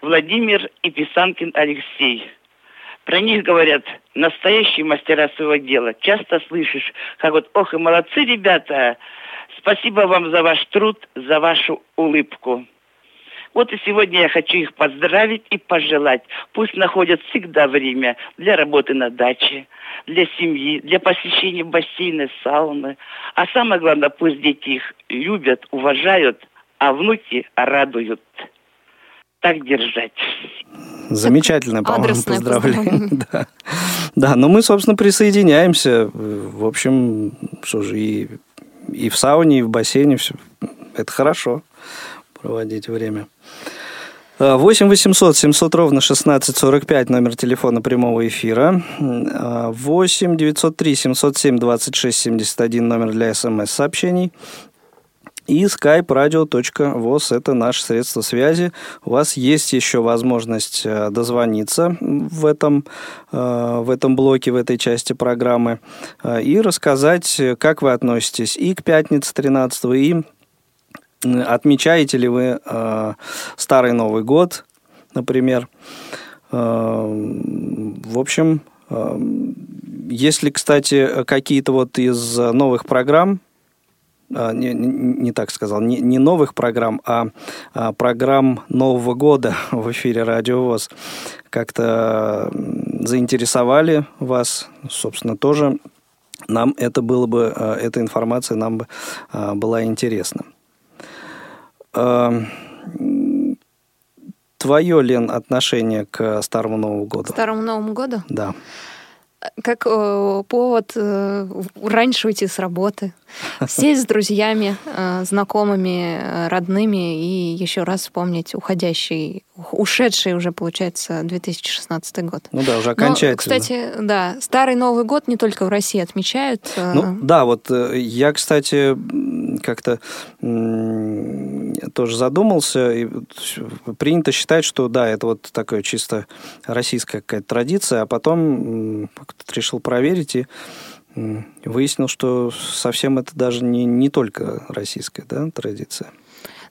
Владимир и Писанкин Алексей. Про них говорят настоящие мастера своего дела. Часто слышишь, как вот, ох и молодцы ребята, спасибо вам за ваш труд, за вашу улыбку. Вот и сегодня я хочу их поздравить и пожелать. Пусть находят всегда время для работы на даче, для семьи, для посещения бассейна, сауны. А самое главное, пусть дети их любят, уважают, а внуки радуют. Так держать. Замечательное, по-моему, поздравление. да. да, но мы, собственно, присоединяемся. В общем, что же, и, и в сауне, и в бассейне все. Это хорошо проводить время. 8 800 700 ровно 1645 номер телефона прямого эфира. 8 903 707 26 71 номер для смс-сообщений. И skype radio.voz – это наше средство связи. У вас есть еще возможность э, дозвониться в этом, э, в этом блоке, в этой части программы э, и рассказать, как вы относитесь и к пятнице 13 и отмечаете ли вы Старый Новый год, например. В общем, если, кстати, какие-то вот из новых программ а, не, не так сказал, не, не новых программ, а, а программ Нового года в эфире Радио ВОЗ как-то заинтересовали вас, собственно, тоже нам это было бы, а, эта информация нам бы была интересна. Твое, Лен, отношение к Старому Новому году? К Старому Новому году? Да как э, повод э, раньше уйти с работы, сесть с друзьями, э, знакомыми, э, родными и еще раз вспомнить уходящий, ушедший уже, получается, 2016 год. Ну да, уже окончательно. Но, кстати, да, Старый Новый год не только в России отмечают. Э, ну да, вот э, я, кстати, как-то тоже задумался. И принято считать, что да, это вот такая чисто российская какая-то традиция, а потом как-то решил проверить и выяснил, что совсем это даже не, не только российская да, традиция.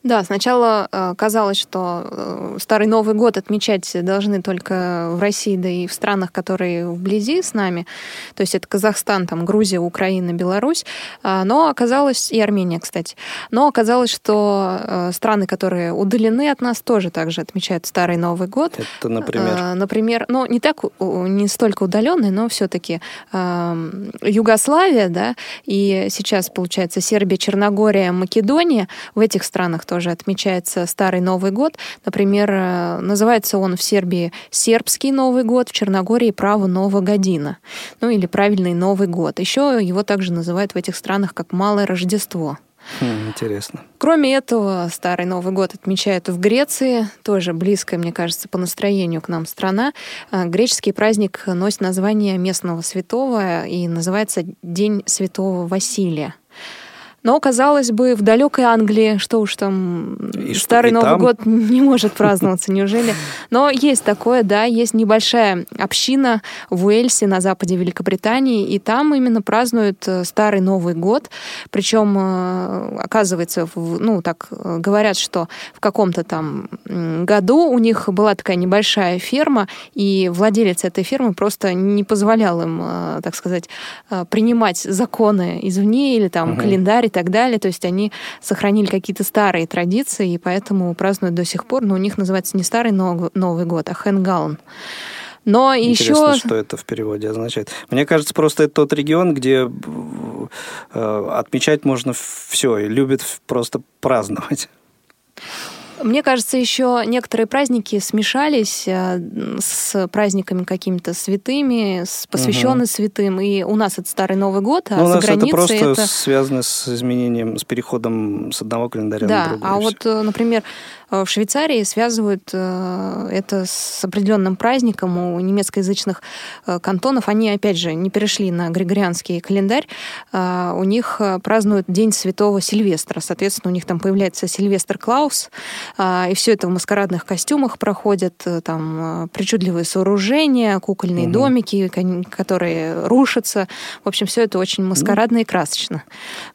Да, сначала э, казалось, что э, Старый Новый год отмечать должны только в России, да и в странах, которые вблизи с нами. То есть это Казахстан, там, Грузия, Украина, Беларусь. Э, но оказалось, и Армения, кстати. Но оказалось, что э, страны, которые удалены от нас, тоже также отмечают Старый Новый год. Это, например? Э, например, ну, не так, не столько удаленный, но все-таки Югославия, да, и сейчас, получается, Сербия, Черногория, Македония. В этих странах тоже отмечается Старый Новый год. Например, э, называется он в Сербии Сербский Новый год, в Черногории Право Нового Година. Ну или правильный Новый год. Еще его также называют в этих странах как Малое Рождество. Хм, интересно. Кроме этого, Старый Новый год отмечают в Греции, тоже близкая, мне кажется, по настроению к нам страна. Э, греческий праздник носит название местного святого и называется День Святого Василия. Но, казалось бы, в далекой Англии, что уж там, и Старый что, Новый там? год не может праздноваться, неужели? Но есть такое, да, есть небольшая община в Уэльсе на западе Великобритании, и там именно празднуют э, Старый Новый год. Причем, э, оказывается, ну, так э, говорят, что в каком-то там году у них была такая небольшая ферма, и владелец этой фермы просто не позволял им, так сказать, принимать законы извне или там угу. календарь так далее. То есть они сохранили какие-то старые традиции, и поэтому празднуют до сих пор. Но у них называется не Старый Новый год, а Хэнгаун. Но Интересно, еще... что это в переводе означает. Мне кажется, просто это тот регион, где э, отмечать можно все, и любят просто праздновать. Мне кажется, еще некоторые праздники смешались э, с праздниками какими-то святыми, с посвященными угу. святым. И у нас это Старый Новый год, а ну, за границей это просто это... связано с изменением, с переходом с одного календаря да, на другой. А вот, э, например, в Швейцарии связывают э, это с определенным праздником у немецкоязычных э, кантонов. Они, опять же, не перешли на григорианский календарь. У них празднуют День Святого Сильвестра. Соответственно, у них там появляется Сильвестр Клаус. И все это в маскарадных костюмах проходят. Там причудливые сооружения, кукольные угу. домики, которые рушатся. В общем, все это очень маскарадно ну, и красочно.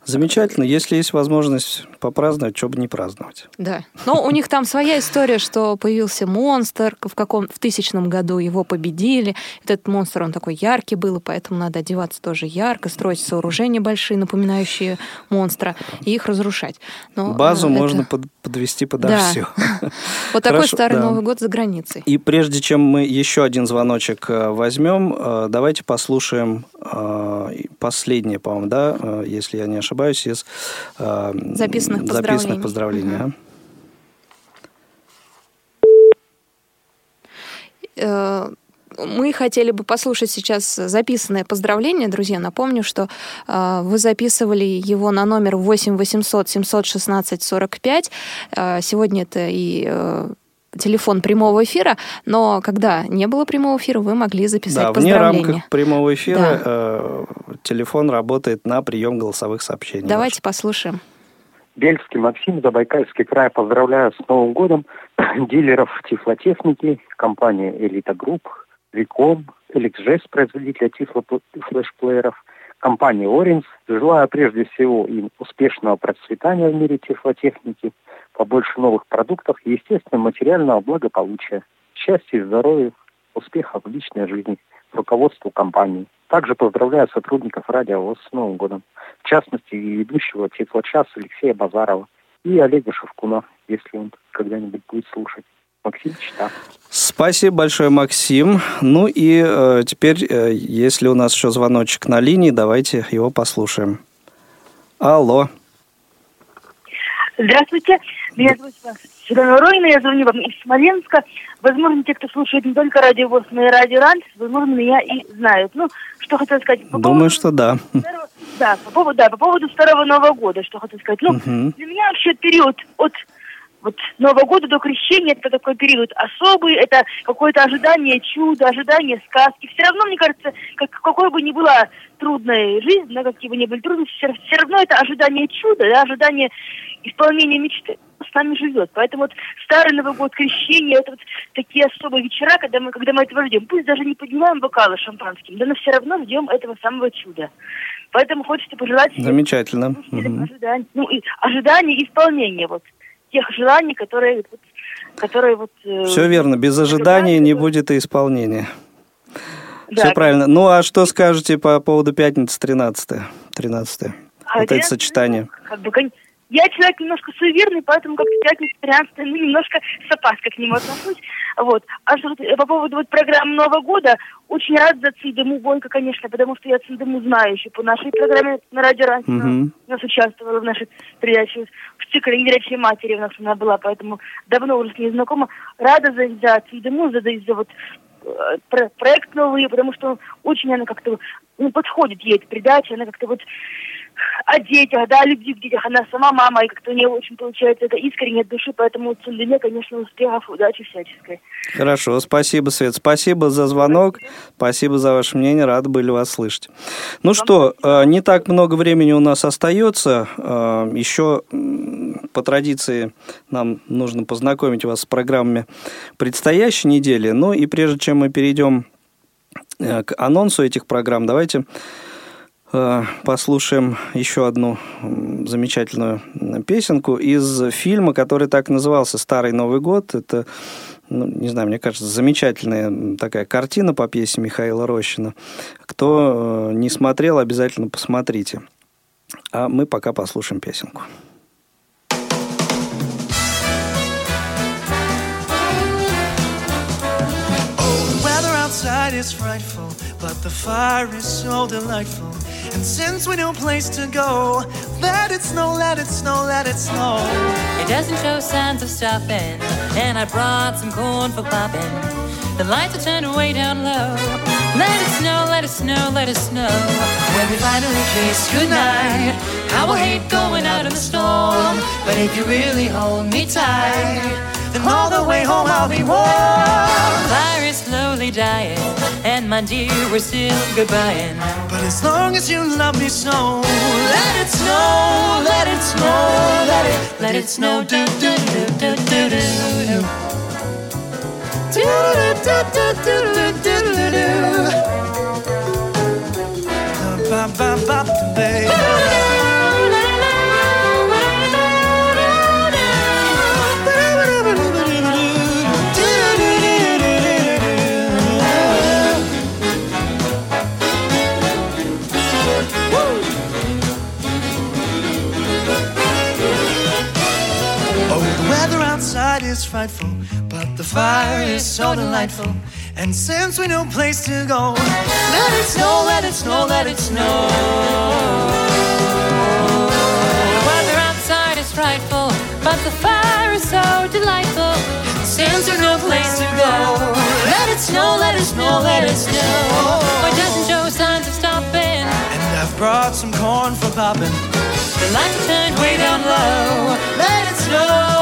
Замечательно. Если есть возможность попраздновать, что бы не праздновать. Да. Но у них них там своя история, что появился монстр в каком в тысячном году его победили. Этот монстр он такой яркий был, и поэтому надо одеваться тоже ярко, строить сооружения большие, напоминающие монстра, и их разрушать. Но, Базу э, это... можно под, подвести подо да. все. Вот такой старый Новый год за границей. И прежде чем мы еще один звоночек э, возьмем, э, давайте послушаем последнее, по-моему, да, если я не ошибаюсь, из записанных поздравлений. Записанных поздравлений. Мы хотели бы послушать сейчас записанное поздравление, друзья. Напомню, что э, вы записывали его на номер 8 800 716 45. Э, сегодня это и э, телефон прямого эфира, но когда не было прямого эфира, вы могли записать да, поздравления. вне рамках прямого эфира да. э, телефон работает на прием голосовых сообщений. Давайте ваш. послушаем. Бельский Максим, Забайкальский край. Поздравляю с Новым годом дилеров тифлотехники, компании «Элита Групп», «Виком», «Элекжест», производителя тифло-флешплееров, компании «Оринс». Желаю прежде всего им успешного процветания в мире тифлотехники, побольше новых продуктов и, естественно, материального благополучия, счастья и здоровья, успехов в личной жизни, руководству компании. Также поздравляю сотрудников радио ВОС с Новым годом. В частности, ведущего Тифлочас Алексея Базарова и Олега Шевкуна, если он когда-нибудь будет слушать. Максим Чита. Спасибо большое, Максим. Ну и э, теперь, э, если у нас еще звоночек на линии, давайте его послушаем. Алло. Здравствуйте, меня зовут Светлана Ройна, я звоню вам из Смоленска. Возможно, те, кто слушает не только радио ВОЗ, но и радио РАНС, возможно, меня и знают. Ну, что хотел сказать? По Думаю, поводу... что да. Да, по поводу, да, по поводу Старого Нового года, что хотел сказать. Ну, угу. для меня вообще период от вот Нового года до крещения это такой период особый, это какое-то ожидание чуда, ожидание сказки. Все равно, мне кажется, как, какой бы ни была трудная жизнь, да, какие бы ни были трудности, все, все равно это ожидание чуда, да, ожидание исполнения мечты с нами живет. Поэтому вот старый Новый год, крещение, это вот такие особые вечера, когда мы, когда мы этого ждем. Пусть даже не поднимаем бокалы шампанским, да, но все равно ждем этого самого чуда. Поэтому хочется пожелать... Замечательно. Ожидания, ну, и ожидания исполнения вот тех желаний, которые, которые вот... Э, Все верно, без ожидания не будет и исполнения. Да, Все правильно. Ну, а что скажете по поводу пятницы 13 13 а Вот это сочетание. Как бы, я человек немножко суеверный, поэтому как-то пятница 13 ну, немножко с опаской к нему отношусь. Вот. А что э, по поводу вот программы Нового года, очень рад за Цидему Гонка, конечно, потому что я Цидему знаю еще по нашей программе на радио Ранс. Mm-hmm. У нас участвовала в нашей передаче в цикле «Горячей матери» у нас она была, поэтому давно уже с ней знакома. Рада за, за Цидему, за, за вот э, проект новый, потому что очень она как-то ну, подходит ей эта передача, она как-то вот о детях, да, о любви к детях. Она сама мама, и как-то у нее очень получается это искренне от души, поэтому Цундине, конечно, успехов, удачи всяческой. Хорошо, спасибо, Свет. Спасибо за звонок, спасибо за ваше мнение, рады были вас слышать. Ну Вам что, спасибо. Э, не так много времени у нас остается. Э, Еще по традиции нам нужно познакомить вас с программами предстоящей недели. Ну и прежде чем мы перейдем э, к анонсу этих программ, давайте послушаем еще одну замечательную песенку из фильма, который так назывался «Старый Новый год». Это, ну, не знаю, мне кажется, замечательная такая картина по пьесе Михаила Рощина. Кто э, не смотрел, обязательно посмотрите. А мы пока послушаем песенку. Outside is frightful, but the fire is so delightful. And since we no place to go, let it snow, let it snow, let it snow. It doesn't show signs of stopping, and I brought some corn for popping. The lights are turned way down low. Let it snow, let it snow, let it snow. When we finally kiss goodnight, I will hate going out in the storm. But if you really hold me tight, then all the way home I'll be warm. Fire is slowly dying, and my dear, we're still goodbying. But as long as you love me so, let it snow, let it snow, let it, let it snow, do do do do do do do. Do do do do do do do do. Ba ba ba ba baby. Is frightful, but the fire is so delightful. And since we no place to go, let it snow, let it snow, let it snow. The weather outside is frightful, but the fire is so delightful. Since there's no place to go, let it snow, let it snow, let it snow. It doesn't show signs of stopping. And I've brought some corn for popping. The lights are turned way down low. Let it snow.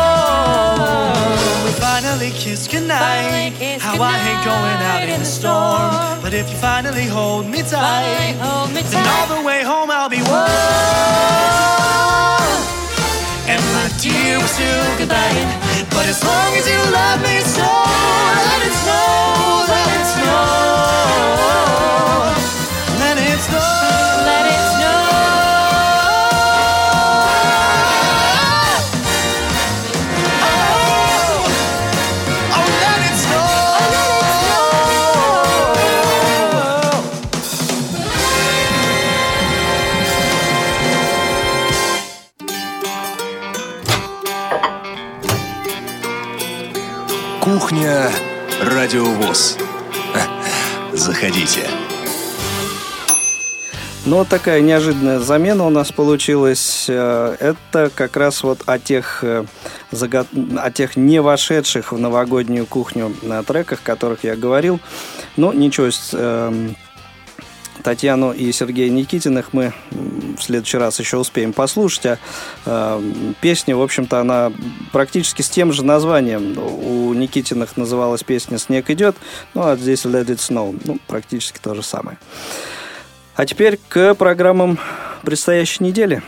We finally finally kiss goodnight. How I hate going out in the storm. But if you finally hold me tight, then all the way home I'll be warm. And my dear, we're still goodbye. But as long as you love me so, let it snow, let it snow. Let it snow. Let it Кухня Радиовоз. Заходите. Ну, вот такая неожиданная замена у нас получилась. Э, это как раз вот о тех, э, о тех не вошедших в новогоднюю кухню на треках, о которых я говорил. Но ничего, эм, Татьяну и Сергея Никитиных мы в следующий раз еще успеем послушать. А э, песня, в общем-то, она практически с тем же названием. У Никитиных называлась песня «Снег идет», ну а здесь «Let it snow». Ну, практически то же самое. А теперь к программам предстоящей недели.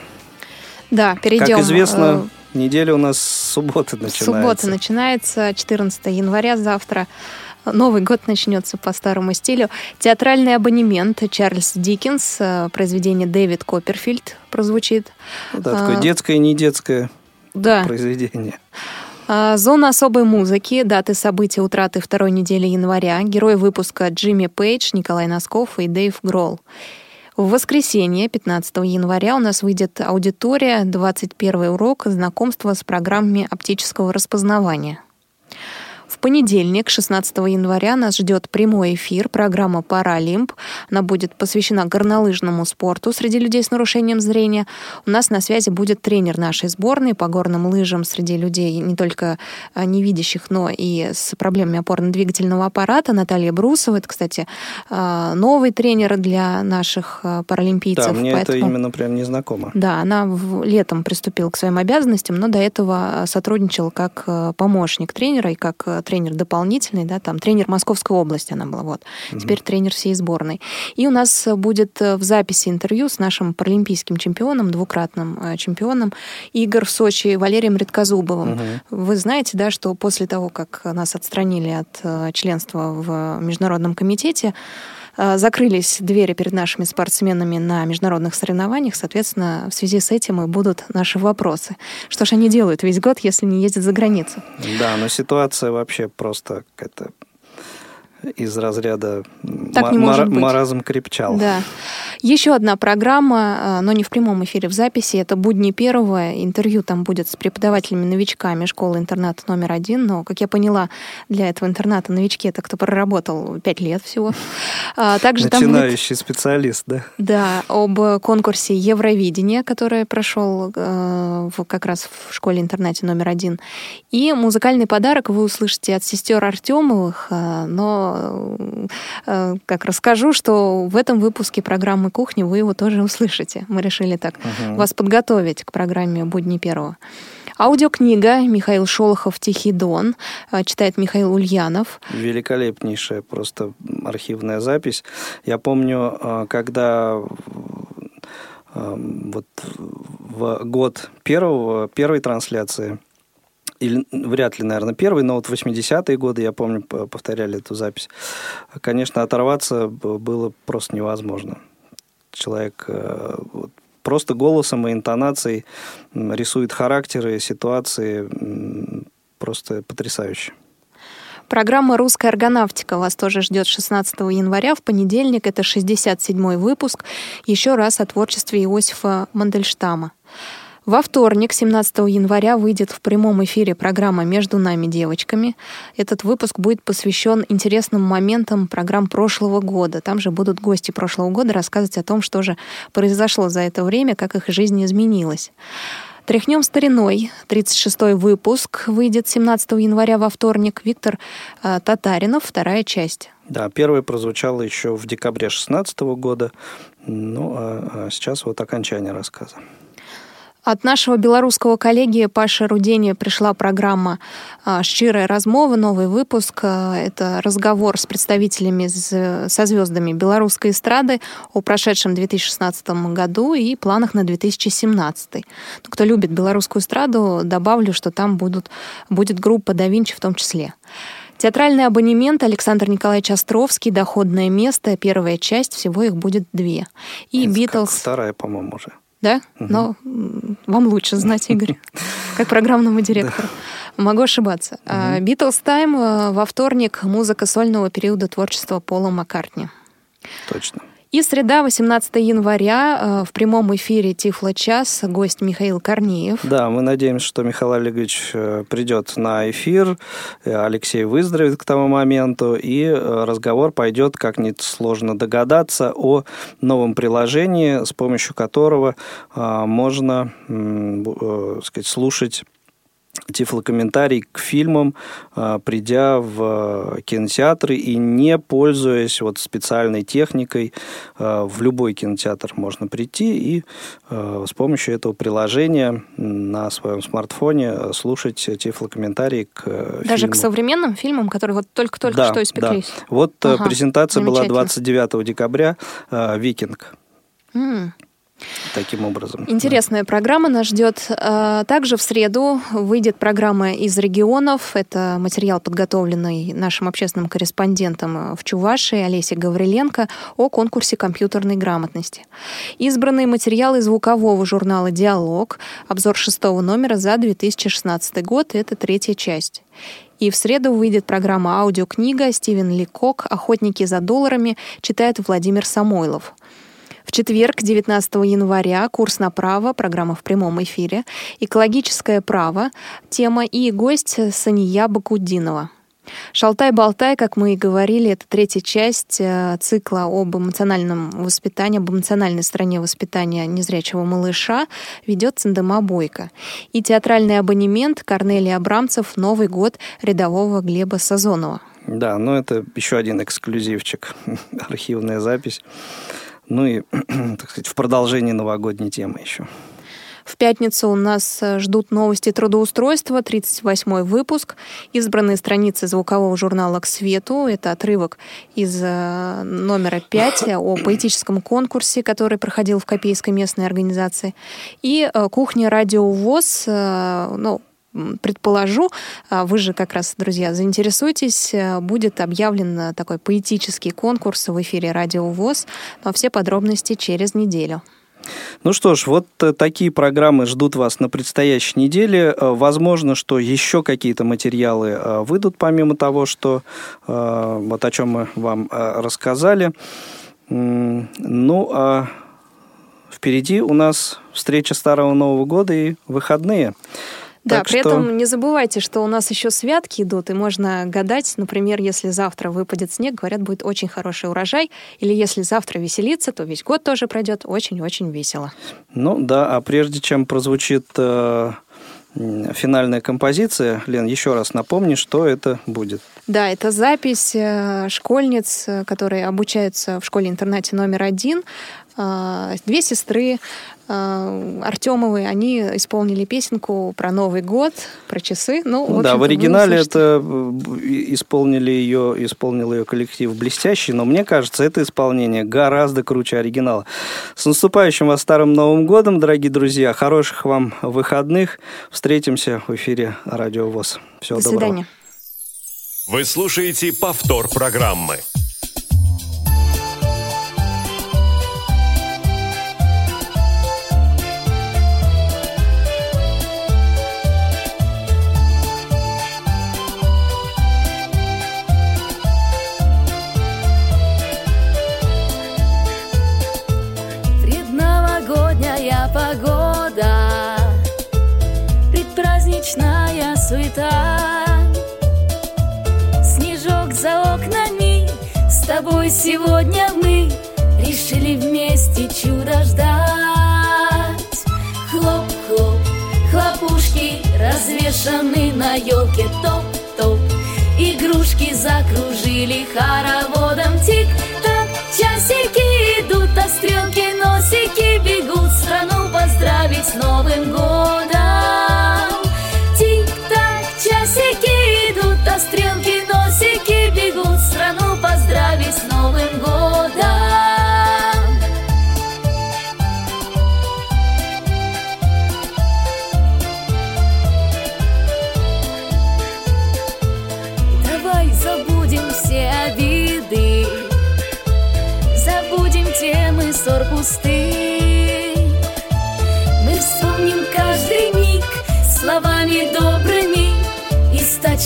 Да, перейдем. Как известно, э, неделя у нас с субботы начинается. Суббота начинается, 14 января завтра. Новый год начнется по старому стилю. Театральный абонемент Чарльз Диккенс, э, произведение Дэвид Копперфильд прозвучит. Да, такое а, детское не детское да. произведение. А, зона особой музыки, даты событий утраты второй недели января, герой выпуска Джимми Пейдж, Николай Носков и Дэйв Гролл. В воскресенье, 15 января, у нас выйдет аудитория, 21 урок знакомства с программами оптического распознавания. В понедельник, 16 января, нас ждет прямой эфир, программа «Паралимп». Она будет посвящена горнолыжному спорту среди людей с нарушением зрения. У нас на связи будет тренер нашей сборной по горным лыжам среди людей не только а, невидящих, но и с проблемами опорно-двигательного аппарата. Наталья Брусова. Это, кстати, а, новый тренер для наших а, паралимпийцев. Да, мне Поэтому... это именно прям незнакомо. Да, она летом приступила к своим обязанностям, но до этого сотрудничала как помощник тренера и как тренер дополнительный, да, там тренер Московской области она была, вот. Угу. Теперь тренер всей сборной. И у нас будет э, в записи интервью с нашим паралимпийским чемпионом, двукратным э, чемпионом Игорь в Сочи Валерием Редкозубовым. Угу. Вы знаете, да, что после того, как нас отстранили от э, членства в Международном комитете, закрылись двери перед нашими спортсменами на международных соревнованиях, соответственно, в связи с этим и будут наши вопросы. Что ж они делают весь год, если не ездят за границу? Да, но ситуация вообще просто какая-то из разряда так не может быть. маразм крепчал. Да. Еще одна программа, а, но не в прямом эфире, в записи. Это «Будни первого». Интервью там будет с преподавателями-новичками школы-интерната номер один. Но, как я поняла, для этого интерната новички — это кто проработал пять лет всего. А, также Начинающий будет, специалист, да? Да, об конкурсе Евровидения, который прошел э, как раз в школе-интернате номер один. И музыкальный подарок вы услышите от сестер Артемовых, но как расскажу, что в этом выпуске программы «Кухни» вы его тоже услышите. Мы решили так угу. вас подготовить к программе «Будни первого». Аудиокнига Михаил Шолохов «Тихий дон» э, читает Михаил Ульянов. Великолепнейшая просто архивная запись. Я помню, э, когда вот в год первого, первой трансляции или вряд ли, наверное, первый, но вот 80-е годы, я помню, повторяли эту запись. Конечно, оторваться было просто невозможно. Человек э, вот, просто голосом и интонацией рисует характеры, ситуации просто потрясающе. Программа «Русская аргонавтика» вас тоже ждет 16 января. В понедельник это 67-й выпуск. Еще раз о творчестве Иосифа Мандельштама. Во вторник, 17 января, выйдет в прямом эфире программа «Между нами девочками». Этот выпуск будет посвящен интересным моментам программ прошлого года. Там же будут гости прошлого года рассказывать о том, что же произошло за это время, как их жизнь изменилась. Тряхнем стариной. 36-й выпуск выйдет 17 января во вторник. Виктор э, Татаринов, вторая часть. Да, первая прозвучала еще в декабре 2016 года. Ну, а, а сейчас вот окончание рассказа. От нашего белорусского коллеги Паши Рудени пришла программа «Щирая размова», новый выпуск. Это разговор с представителями, со звездами белорусской эстрады о прошедшем 2016 году и планах на 2017. Ну, кто любит белорусскую эстраду, добавлю, что там будут, будет группа «Да Винчи» в том числе. Театральный абонемент Александр Николаевич Островский, доходное место, первая часть, всего их будет две. И Битлз... Вторая, по-моему, уже да? Угу. Но вам лучше знать, Игорь, как программному директору. Могу ошибаться. Битлз Тайм э, во вторник музыка сольного периода творчества Пола Маккартни. Точно. И среда, 18 января, э, в прямом эфире Тифло час, гость Михаил Корнеев. Да, мы надеемся, что Михаил Олегович э, придет на эфир, э, Алексей выздоровеет к тому моменту, и разговор пойдет, как несложно догадаться, о новом приложении, с помощью которого можно сказать, слушать тифлокомментарий к фильмам, а, придя в кинотеатры и не пользуясь вот специальной техникой, а, в любой кинотеатр можно прийти и а, с помощью этого приложения на своем смартфоне слушать тифлокомментарий к Даже фильму. к современным фильмам, которые вот только-только да, что испеклись? Да. Вот ага, презентация была 29 декабря «Викинг». Mm таким образом. Интересная да. программа нас ждет. А, также в среду выйдет программа из регионов. Это материал, подготовленный нашим общественным корреспондентом в Чувашии Олесей Гавриленко о конкурсе компьютерной грамотности. Избранные материалы звукового журнала «Диалог», обзор шестого номера за 2016 год, это третья часть. И в среду выйдет программа «Аудиокнига» Стивен Ликок «Охотники за долларами» читает Владимир Самойлов. В четверг, 19 января, курс на право, программа в прямом эфире, экологическое право, тема и гость Сания Бакудинова. Шалтай-болтай, как мы и говорили, это третья часть э, цикла об эмоциональном воспитании, об эмоциональной стороне воспитания незрячего малыша ведет Цендема Бойко. И театральный абонемент Корнелия Абрамцев «Новый год» рядового Глеба Сазонова. Да, ну это еще один эксклюзивчик, архивная запись. Ну и, так сказать, в продолжении новогодней темы еще. В пятницу у нас э, ждут новости трудоустройства, 38-й выпуск, избранные страницы звукового журнала «К свету». Это отрывок из э, номера 5 о поэтическом конкурсе, который проходил в Копейской местной организации. И э, кухня «Радио ВОЗ», ну, предположу, а вы же как раз, друзья, заинтересуйтесь, э, будет объявлен такой поэтический конкурс в эфире Радио ВОЗ, но все подробности через неделю. Ну что ж, вот э, такие программы ждут вас на предстоящей неделе. Э, возможно, что еще какие-то материалы выйдут, помимо того, что вот о чем мы вам рассказали. Ну, а впереди у нас встреча Старого Нового года и выходные. Да, так при что... этом не забывайте, что у нас еще святки идут, и можно гадать, например, если завтра выпадет снег, говорят, будет очень хороший урожай, или если завтра веселиться, то весь год тоже пройдет очень-очень весело. Ну да, а прежде чем прозвучит э, финальная композиция, Лен, еще раз напомни, что это будет. Да, это запись э, школьниц, э, которые обучаются в школе-интернате номер один. Э, две сестры Э, Артемовы, они исполнили песенку про Новый год, про часы. Ну, в да, в оригинале это э, исполнили ее, исполнил ее коллектив блестящий, но мне кажется, это исполнение гораздо круче оригинала. С наступающим вас Старым Новым Годом, дорогие друзья. Хороших вам выходных. Встретимся в эфире Радио ВОЗ. Всего До доброго. свидания. Вы слушаете повтор программы. Тобой сегодня мы Решили вместе чудо ждать. Хлоп-хлоп, хлопушки Развешаны на елке топ-топ Игрушки закружили хороводом Тик-так, часики идут, а стрелки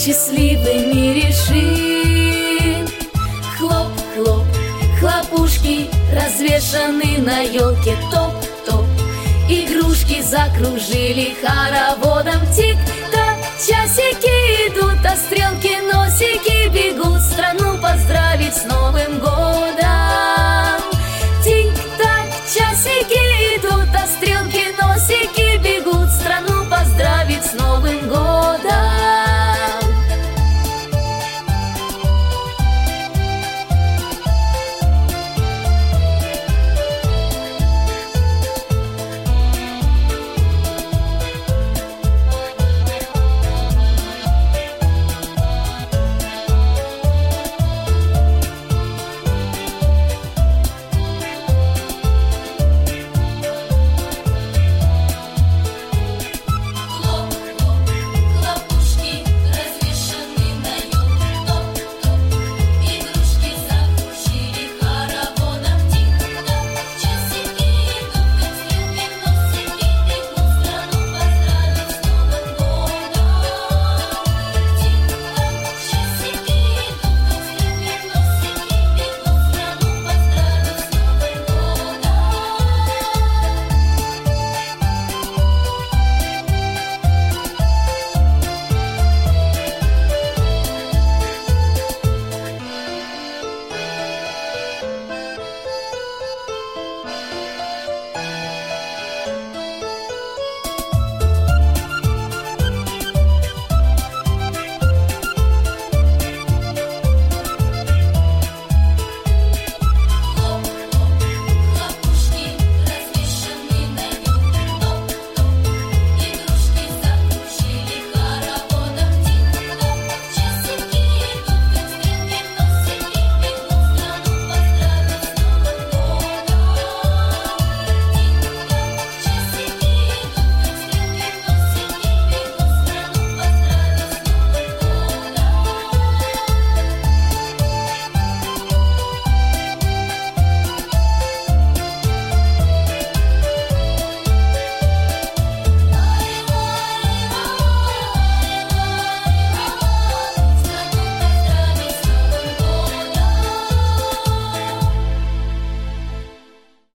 счастливыми решим. Хлоп, хлоп, хлопушки развешаны на елке Топ, топ, игрушки закружили хороводом Тик-так, часики идут, а стрелки